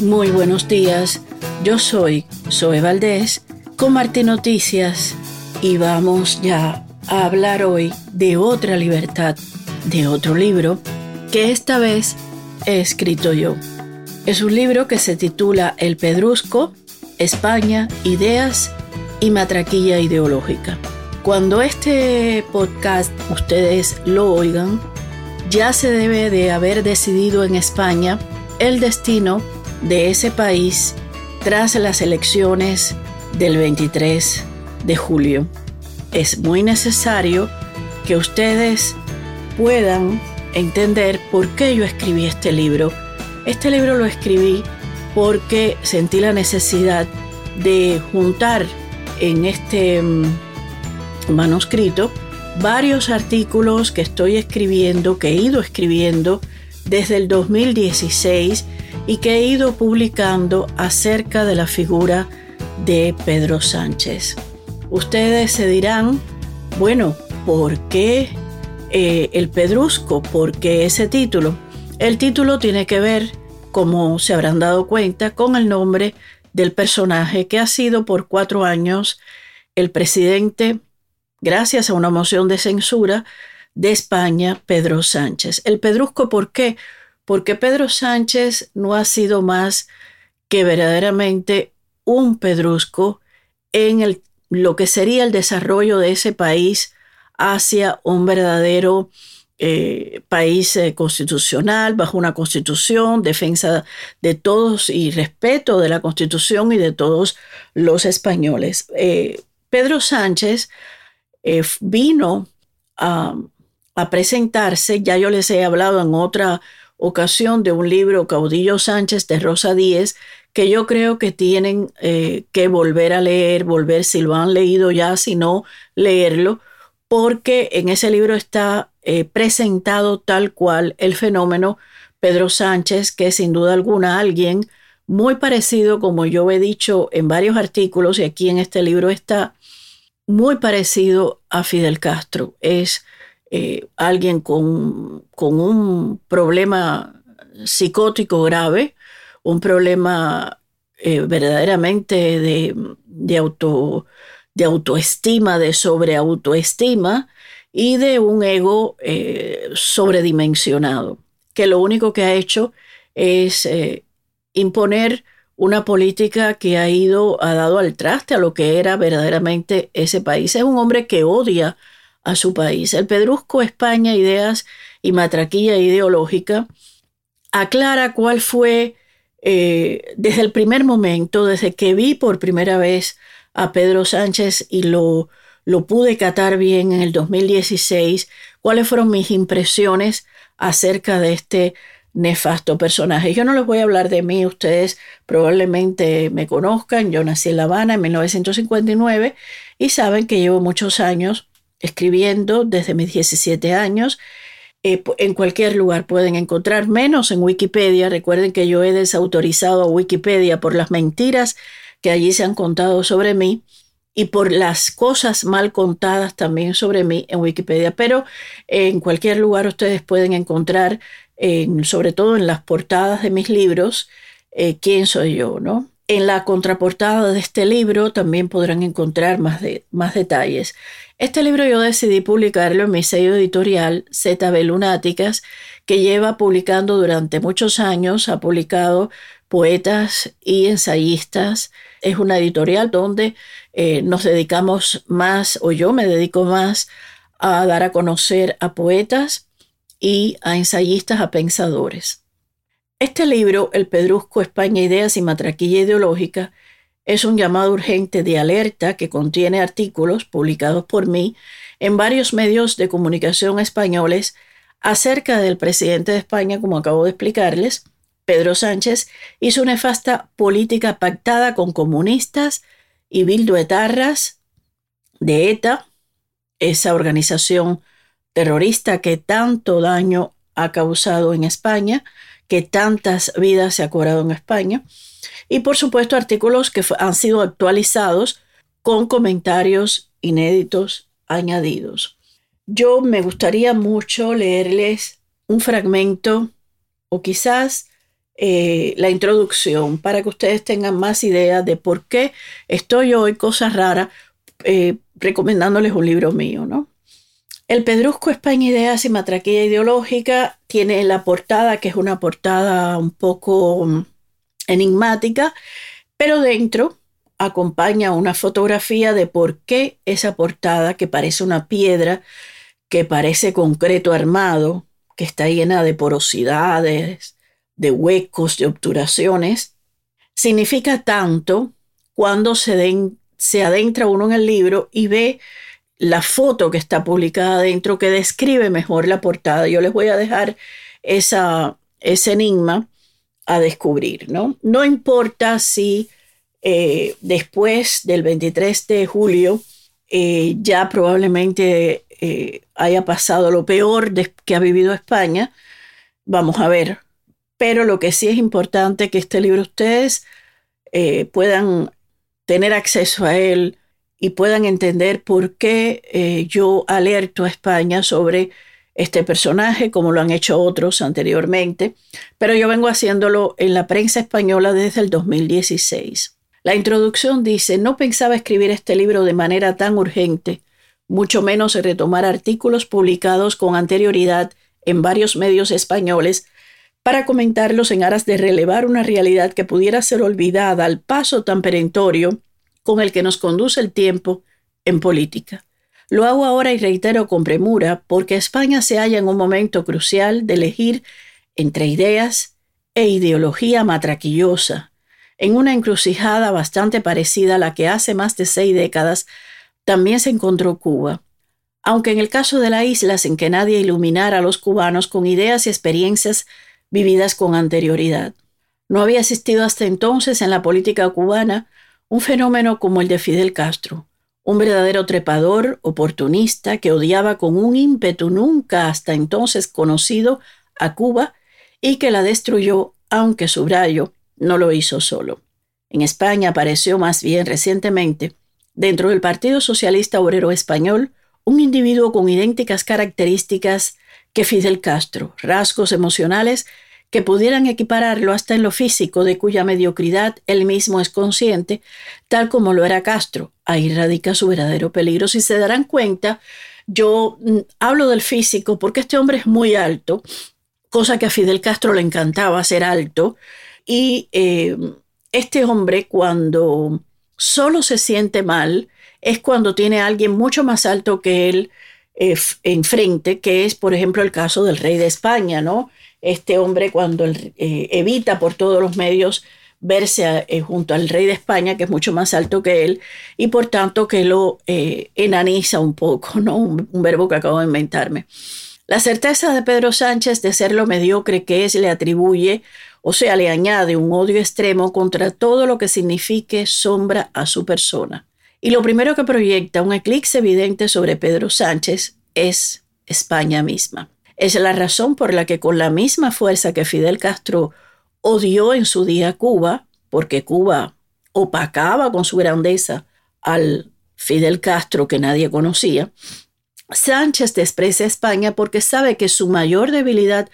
Muy buenos días, yo soy Zoe Valdés con Martín Noticias y vamos ya a hablar hoy de otra libertad, de otro libro que esta vez he escrito yo. Es un libro que se titula El Pedrusco, España, Ideas y Matraquilla Ideológica. Cuando este podcast ustedes lo oigan, ya se debe de haber decidido en España el destino de ese país tras las elecciones del 23 de julio. Es muy necesario que ustedes puedan entender por qué yo escribí este libro. Este libro lo escribí porque sentí la necesidad de juntar en este mm, manuscrito varios artículos que estoy escribiendo, que he ido escribiendo desde el 2016 y que he ido publicando acerca de la figura de Pedro Sánchez. Ustedes se dirán, bueno, ¿por qué eh, el Pedrusco? ¿Por qué ese título? El título tiene que ver, como se habrán dado cuenta, con el nombre del personaje que ha sido por cuatro años el presidente, gracias a una moción de censura de España, Pedro Sánchez. El Pedrusco, ¿por qué? Porque Pedro Sánchez no ha sido más que verdaderamente un pedrusco en el, lo que sería el desarrollo de ese país hacia un verdadero eh, país eh, constitucional, bajo una constitución, defensa de todos y respeto de la constitución y de todos los españoles. Eh, Pedro Sánchez vino a, a, presentarse, ya yo les he hablado en otra ocasión de un libro, Caudillo Sánchez de Rosa Díez, que yo creo que tienen eh, que volver a leer, volver si lo han leído ya, si no, leerlo, porque en ese libro está eh, presentado tal cual el fenómeno Pedro Sánchez, que sin duda alguna alguien muy parecido, como yo he dicho en varios artículos y aquí en este libro está, muy parecido a Fidel Castro. Es eh, alguien con, con un problema psicótico grave, un problema eh, verdaderamente de, auto, de autoestima, de sobreautoestima y de un ego eh, sobredimensionado, que lo único que ha hecho es imponer una política que ha ido, ha dado al traste a lo que era verdaderamente ese país. Es un hombre que odia a su país. El Pedrusco España, Ideas y Matraquilla Ideológica aclara cuál fue eh, desde el primer momento, desde que vi por primera vez a Pedro Sánchez y lo, lo pude catar bien en el 2016, cuáles fueron mis impresiones acerca de este nefasto personaje. Yo no les voy a hablar de mí, ustedes probablemente me conozcan, yo nací en La Habana en 1959 y saben que llevo muchos años escribiendo desde mis 17 años eh, en cualquier lugar pueden encontrar, menos en Wikipedia. Recuerden que yo he desautorizado a Wikipedia por las mentiras que allí se han contado sobre mí y por las cosas mal contadas también sobre mí en Wikipedia. Pero en cualquier lugar ustedes pueden encontrar, sobre todo en las portadas de mis libros, eh, quién soy yo, ¿no? En la contraportada de este libro también podrán encontrar más, más detalles. Este libro yo decidí publicarlo en mi sello editorial ZB Lunáticas, que lleva publicando durante muchos años, ha publicado poetas y ensayistas. Es una editorial donde eh, nos dedicamos más, o yo me dedico más, a dar a conocer a poetas y a ensayistas, a pensadores. Este libro, El Pedrusco, España, Ideas y Matraquilla Ideológica, es un llamado urgente de alerta que contiene artículos publicados por mí en varios medios de comunicación españoles acerca del presidente de España, como acabo de explicarles, Pedro Sánchez, y su nefasta política pactada con comunistas y bilduetarras de ETA, esa organización terrorista que tanto daño ha causado en España, que tantas vidas se ha cobrado en España. Y por supuesto artículos que han sido actualizados con comentarios inéditos añadidos. Yo me gustaría mucho leerles un fragmento o quizás eh, la introducción para que ustedes tengan más ideas de por qué estoy hoy, cosas raras, eh, recomendándoles un libro mío, ¿no? El Pedrusco España Ideas y Matraquilla Ideológica tiene la portada, que es una portada un poco mm, enigmática, pero dentro acompaña una fotografía de por qué esa portada, que parece una piedra, que parece concreto armado, que está llena de porosidades, de huecos, de obturaciones, significa tanto cuando se, se adentra uno en el libro y ve la foto que está publicada dentro que describe mejor la portada. Yo les voy a dejar esa, ese enigma a descubrir, ¿no? No importa si eh, después del 23 de julio eh, ya probablemente eh, haya pasado lo peor que ha vivido España, vamos a ver. Pero lo que sí es importante que este libro ustedes puedan tener acceso a él, y puedan entender por qué eh, yo alerto a España sobre este personaje, como lo han hecho otros anteriormente, pero yo vengo haciéndolo en la prensa española desde el 2016. La introducción dice, no pensaba escribir este libro de manera tan urgente, mucho menos retomar artículos publicados con anterioridad en varios medios españoles para comentarlos en aras de relevar una realidad que pudiera ser olvidada al paso tan perentorio con el que nos conduce el tiempo en política. Lo hago ahora y reitero con premura porque España se halla en un momento crucial de elegir entre ideas e ideología matraquillosa, en una encrucijada bastante parecida a la que hace más de seis décadas también se encontró Cuba, aunque en el caso de la isla sin que nadie iluminara a los cubanos con ideas y experiencias vividas con anterioridad. No había existido hasta entonces en la política cubana un fenómeno como el de Fidel Castro, un verdadero trepador oportunista que odiaba con un ímpetu nunca hasta entonces conocido a Cuba y que la destruyó, aunque subrayo, no lo hizo solo. En España apareció más bien recientemente, dentro del Partido Socialista Obrero Español, un individuo con idénticas características que Fidel Castro, rasgos emocionales que pudieran equipararlo hasta en lo físico, de cuya mediocridad él mismo es consciente, tal como lo era Castro. Ahí radica su verdadero peligro. Si se darán cuenta, yo mm, hablo del físico porque este hombre es muy alto, cosa que a Fidel Castro le encantaba ser alto, y eh, este hombre cuando solo se siente mal es cuando tiene a alguien mucho más alto que él eh, enfrente, que es, por ejemplo, el caso del rey de España, ¿no? Este hombre cuando eh, evita por todos los medios verse eh, junto al rey de España, que es mucho más alto que él, y por tanto que lo eh, enaniza un poco, ¿no? Un, un, verbo que acabo de inventarme. La certeza de Pedro Sánchez de ser lo mediocre que es le atribuye, o sea, le añade un odio extremo contra todo lo que signifique sombra a su persona. Y lo primero que proyecta un eclipse evidente sobre Pedro Sánchez es España misma. Es la razón por la que con la misma fuerza que Fidel Castro odió en su día Cuba, porque Cuba opacaba con su grandeza al Fidel Castro que nadie conocía, Sánchez desprecia España porque sabe que su mayor debilidad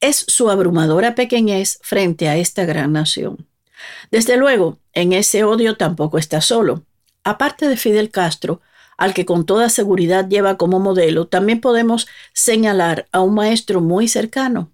es su abrumadora pequeñez frente a esta gran nación. Desde luego, en ese odio tampoco está solo. Aparte de Fidel Castro, al que con toda seguridad lleva como modelo, también podemos señalar a un maestro muy cercano,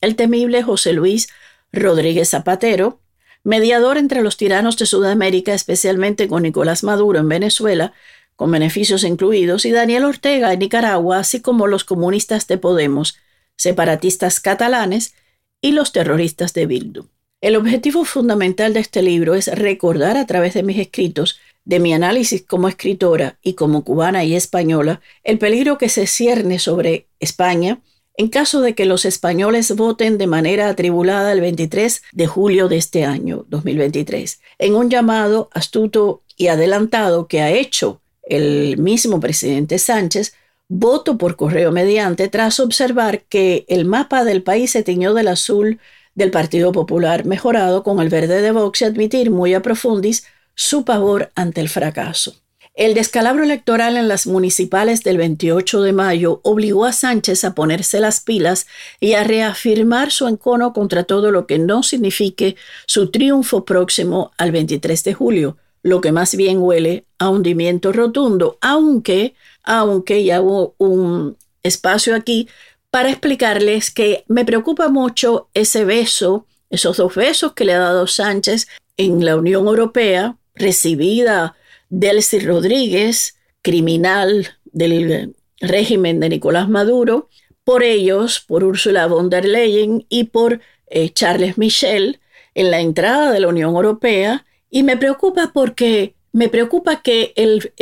el temible José Luis Rodríguez Zapatero, mediador entre los tiranos de Sudamérica, especialmente con Nicolás Maduro en Venezuela, con beneficios incluidos, y Daniel Ortega en Nicaragua, así como los comunistas de Podemos, separatistas catalanes y los terroristas de Bildu. El objetivo fundamental de este libro es recordar a través de mis escritos de mi análisis como escritora y como cubana y española, el peligro que se cierne sobre España en caso de que los españoles voten de manera atribulada el 23 de julio de este año 2023, en un llamado astuto y adelantado que ha hecho el mismo presidente Sánchez, voto por correo mediante tras observar que el mapa del país se tiñó del azul del Partido Popular mejorado con el verde de Vox y admitir muy a profundis su pavor ante el fracaso. El descalabro electoral en las municipales del 28 de mayo obligó a Sánchez a ponerse las pilas y a reafirmar su encono contra todo lo que no signifique su triunfo próximo al 23 de julio, lo que más bien huele a hundimiento rotundo, aunque, aunque ya hubo un espacio aquí para explicarles que me preocupa mucho ese beso, esos dos besos que le ha dado Sánchez en la Unión Europea, recibida Delcy Rodríguez, criminal del régimen de Nicolás Maduro, por ellos, por Ursula von der Leyen y por eh, Charles Michel en la entrada de la Unión Europea. Y me preocupa porque me preocupa que el,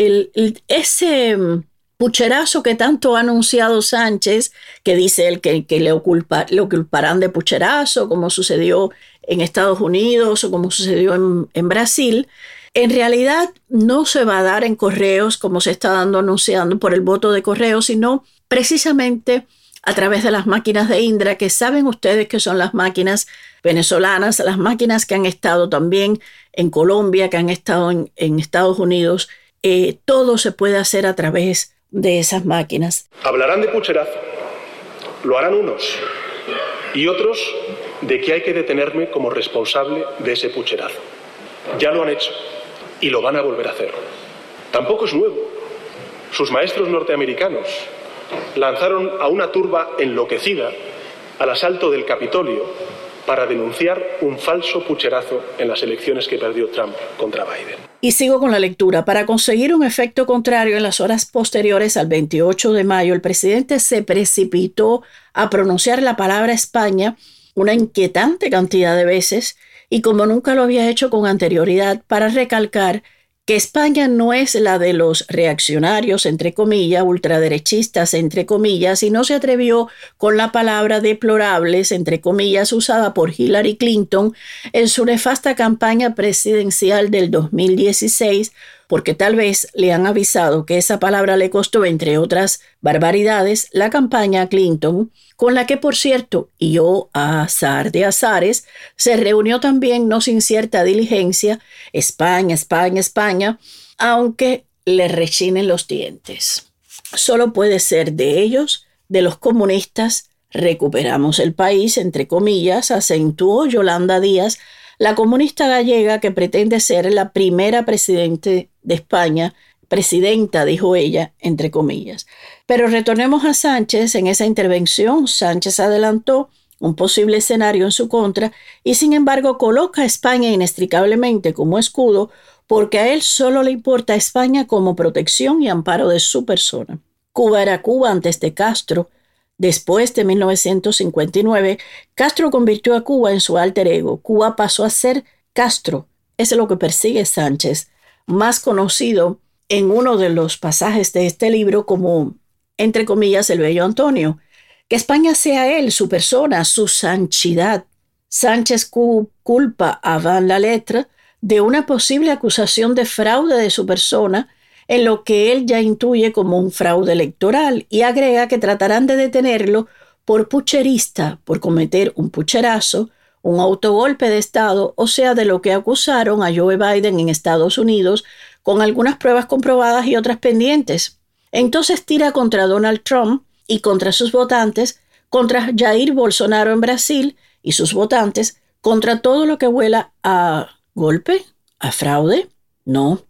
ese mm, pucherazo que tanto ha anunciado Sánchez, que dice él que, le, oculpa, le de pucherazo, como sucedió en Estados Unidos o como sucedió en Brasil, en realidad no se va a dar en correos como se está dando anunciando por el voto de correo, sino precisamente a través de las máquinas de Indra, que saben ustedes que son las máquinas venezolanas, las máquinas que han estado también en Colombia, que han estado en, Estados Unidos. Eh, todo se puede hacer a través de esas máquinas. Hablarán de pucherazo, lo harán unos y otros de que hay que detenerme como responsable de ese pucherazo. Ya lo han hecho y lo van a volver a hacer. Tampoco es nuevo. Sus maestros norteamericanos lanzaron a una turba enloquecida al asalto del Capitolio para denunciar un falso pucherazo en las elecciones que perdió Trump contra Biden. Y sigo con la lectura. Para conseguir un efecto contrario en las horas posteriores al 28 de mayo, el presidente se precipitó a pronunciar la palabra España una inquietante cantidad de veces y como nunca lo había hecho con anterioridad para recalcar que España no es la de los reaccionarios, entre comillas, ultraderechistas, entre comillas, y no se atrevió con la palabra deplorables, entre comillas, usada por Hillary Clinton en su nefasta campaña presidencial del 2016, porque tal vez le han avisado que esa palabra le costó, entre otras barbaridades, la campaña a Clinton, con la que, por cierto, y yo a azar de azares, se reunió también, no sin cierta diligencia, España, España, España, aunque le rechinen los dientes. Solo puede ser de ellos, de los comunistas, recuperamos el país, entre comillas, acentuó Yolanda Díaz, la comunista gallega que pretende ser la primera presidente de España presidenta, dijo ella, entre comillas. Pero retornemos a Sánchez. En esa intervención, Sánchez adelantó un posible escenario en su contra y sin embargo coloca a España inextricablemente como escudo porque a él solo le importa a España como protección y amparo de su persona. Cuba era Cuba antes de Castro. Después de 1959, Castro convirtió a Cuba en su alter ego. Cuba pasó a ser Castro. Eso es lo que persigue Sánchez, más conocido en uno de los pasajes de este libro como, entre comillas, el bello Antonio, que España sea él, su persona, su sanchidad. Sánchez culpa a Van la Letra de una posible acusación de fraude de su persona en lo que él ya intuye como un fraude electoral y agrega que tratarán de detenerlo por pucherista, por cometer un pucherazo, un autogolpe de Estado, o sea, de lo que acusaron a Joe Biden en Estados Unidos con algunas pruebas comprobadas y otras pendientes. Entonces tira contra Donald Trump y contra sus votantes, contra Jair Bolsonaro en Brasil y sus votantes, contra todo lo que huela a golpe, a fraude, no,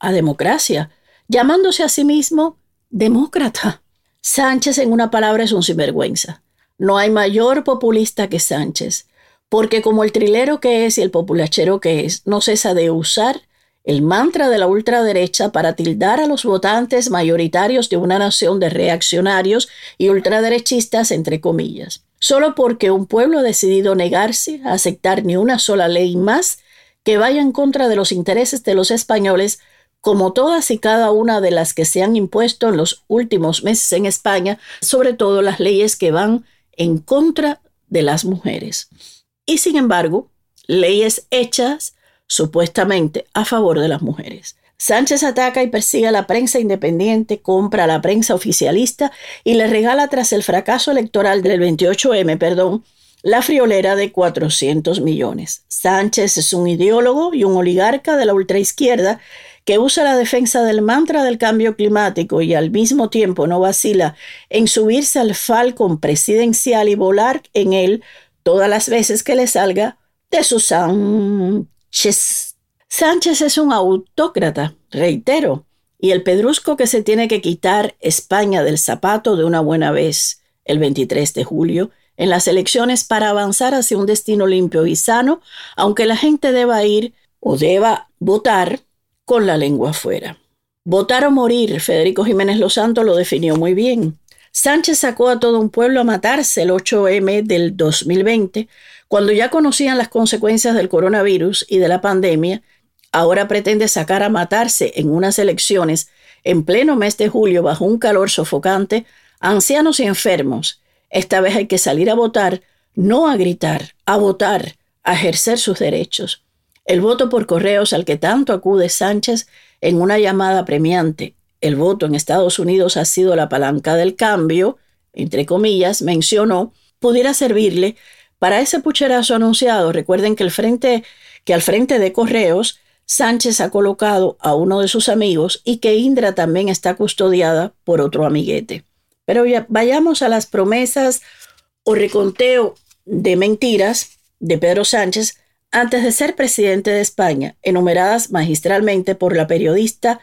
a democracia, llamándose a sí mismo demócrata. Sánchez, en una palabra, es un sinvergüenza. No hay mayor populista que Sánchez, porque como el trilero que es y el populachero que es, no cesa de usar el mantra de la ultraderecha para tildar a los votantes mayoritarios de una nación de reaccionarios y ultraderechistas, entre comillas, solo porque un pueblo ha decidido negarse a aceptar ni una sola ley más que vaya en contra de los intereses de los españoles, como todas y cada una de las que se han impuesto en los últimos meses en España, sobre todo las leyes que van en contra de las mujeres. Y sin embargo, leyes hechas supuestamente a favor de las mujeres. Sánchez ataca y persigue a la prensa independiente, compra a la prensa oficialista y le regala tras el fracaso electoral del 28M, perdón, la friolera de 400 millones. Sánchez es un ideólogo y un oligarca de la ultraizquierda que usa la defensa del mantra del cambio climático y al mismo tiempo no vacila en subirse al falcón presidencial y volar en él todas las veces que le salga de su Sánchez. Sánchez es un autócrata, reitero, y el pedrusco que se tiene que quitar España del zapato de una buena vez el 23 de julio en las elecciones para avanzar hacia un destino limpio y sano, aunque la gente deba ir o deba votar con la lengua afuera. Votar o morir, Federico Jiménez Los Santos lo definió muy bien. Sánchez sacó a todo un pueblo a matarse el 8M del 2020, cuando ya conocían las consecuencias del coronavirus y de la pandemia, ahora pretende sacar a matarse en unas elecciones en pleno mes de julio bajo un calor sofocante ancianos y enfermos. Esta vez hay que salir a votar, no a gritar, a votar, a ejercer sus derechos. El voto por correos al que tanto acude Sánchez en una llamada premiante, el voto en Estados Unidos ha sido la palanca del cambio, entre comillas, mencionó, pudiera servirle para ese pucherazo anunciado. Recuerden que, al frente de correos Sánchez ha colocado a uno de sus amigos y que Indra también está custodiada por otro amiguete. Pero ya, vayamos a las promesas o reconteo de mentiras de Pedro Sánchez antes de ser presidente de España, enumeradas magistralmente por la periodista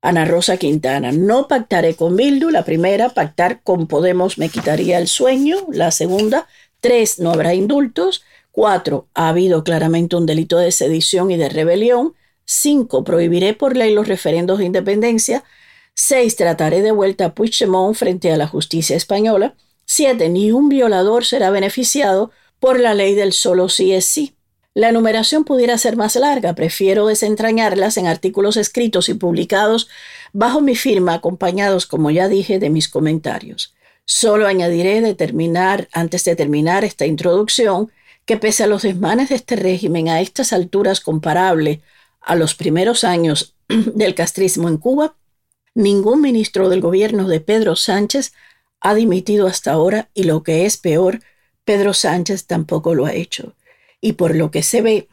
Ana Rosa Quintana. No pactaré con Bildu, la primera, pactar con Podemos me quitaría el sueño, la segunda, tres, no habrá indultos, cuatro, ha habido claramente un delito de sedición y de rebelión, cinco, prohibiré por ley los referendos de independencia, seis, trataré de vuelta a Puigdemont frente a la justicia española, siete, ni un violador será beneficiado por la ley del solo sí es sí. La enumeración pudiera ser más larga, prefiero desentrañarlas en artículos escritos y publicados bajo mi firma, acompañados, como ya dije, de mis comentarios. Solo añadiré antes de terminar esta introducción, que pese a los desmanes de este régimen a estas alturas comparable a los primeros años del castrismo en Cuba, ningún ministro del gobierno de Pedro Sánchez ha dimitido hasta ahora y lo que es peor, Pedro Sánchez tampoco lo ha hecho y por lo que se ve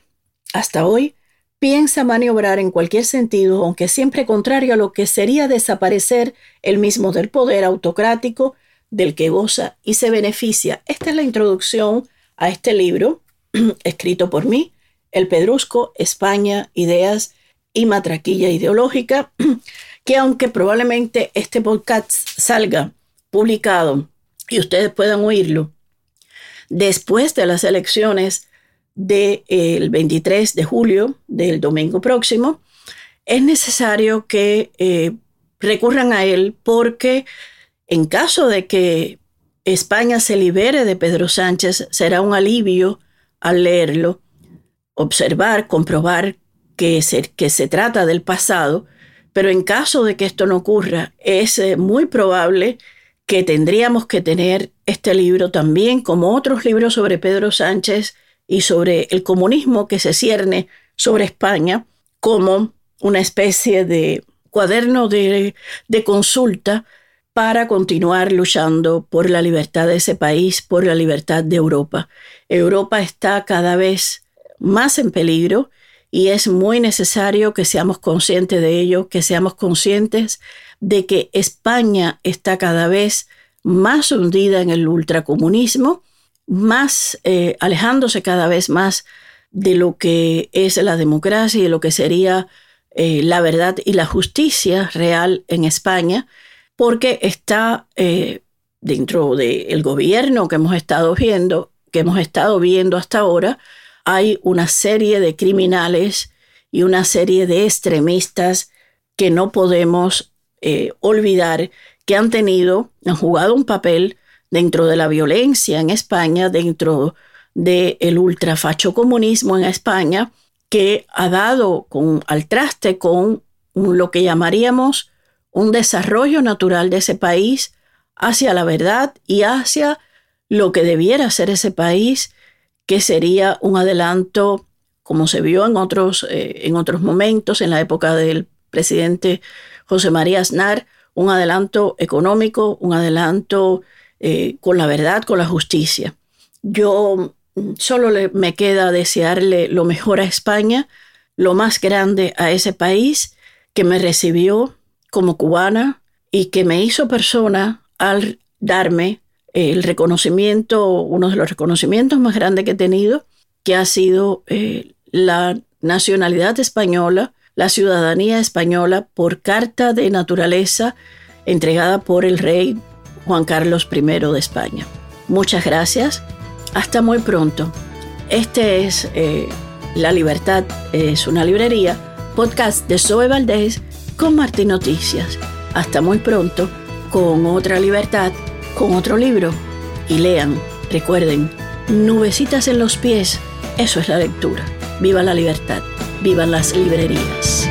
hasta hoy, piensa maniobrar en cualquier sentido, aunque siempre contrario a lo que sería desaparecer el mismo del poder autocrático del que goza y se beneficia. Esta es la introducción a este libro, escrito por mí, El Pedrusco, España, Ideas y Matraquilla Ideológica, que aunque probablemente este podcast salga publicado y ustedes puedan oírlo después de las elecciones del de, 23 de julio, del domingo próximo, es necesario que eh, recurran a él porque en caso de que España se libere de Pedro Sánchez, será un alivio al leerlo, observar, comprobar que se, que se trata del pasado, pero en caso de que esto no ocurra, es eh, muy probable que tendríamos que tener este libro también, como otros libros sobre Pedro Sánchez, y sobre el comunismo que se cierne sobre España como una especie de cuaderno de, de consulta para continuar luchando por la libertad de ese país, por la libertad de Europa. Europa está cada vez más en peligro y es muy necesario que seamos conscientes de ello, que seamos conscientes de que España está cada vez más hundida en el ultracomunismo más eh, alejándose cada vez más de lo que es la democracia y de lo que sería eh, la verdad y la justicia real en España, porque está eh, dentro del gobierno que hemos estado viendo, que hemos estado viendo hasta ahora, hay una serie de criminales y una serie de extremistas que no podemos olvidar que han tenido, han jugado un papel dentro de la violencia en España, dentro del el ultrafacho comunismo en España, que ha dado con, al traste con lo que llamaríamos un desarrollo natural de ese país hacia la verdad y hacia lo que debiera ser ese país, que sería un adelanto, como se vio en otros, eh, en otros momentos, en la época del presidente José María Aznar, un adelanto económico, un adelanto eh, con la verdad, con la justicia. Yo mm, solo me queda desearle lo mejor a España, lo más grande a ese país, que me recibió como cubana y que me hizo persona al darme el reconocimiento, uno de los reconocimientos más grandes que he tenido, que ha sido eh, la nacionalidad española, la ciudadanía española por carta de naturaleza entregada por el rey Juan Carlos I de España. Muchas gracias. Hasta muy pronto. Este es eh, La Libertad, es una librería, podcast de Zoe Valdés con Martín Noticias. Hasta muy pronto con otra libertad, con otro libro. Y lean, recuerden, nubecitas en los pies, eso es la lectura. Viva la libertad, vivan las librerías.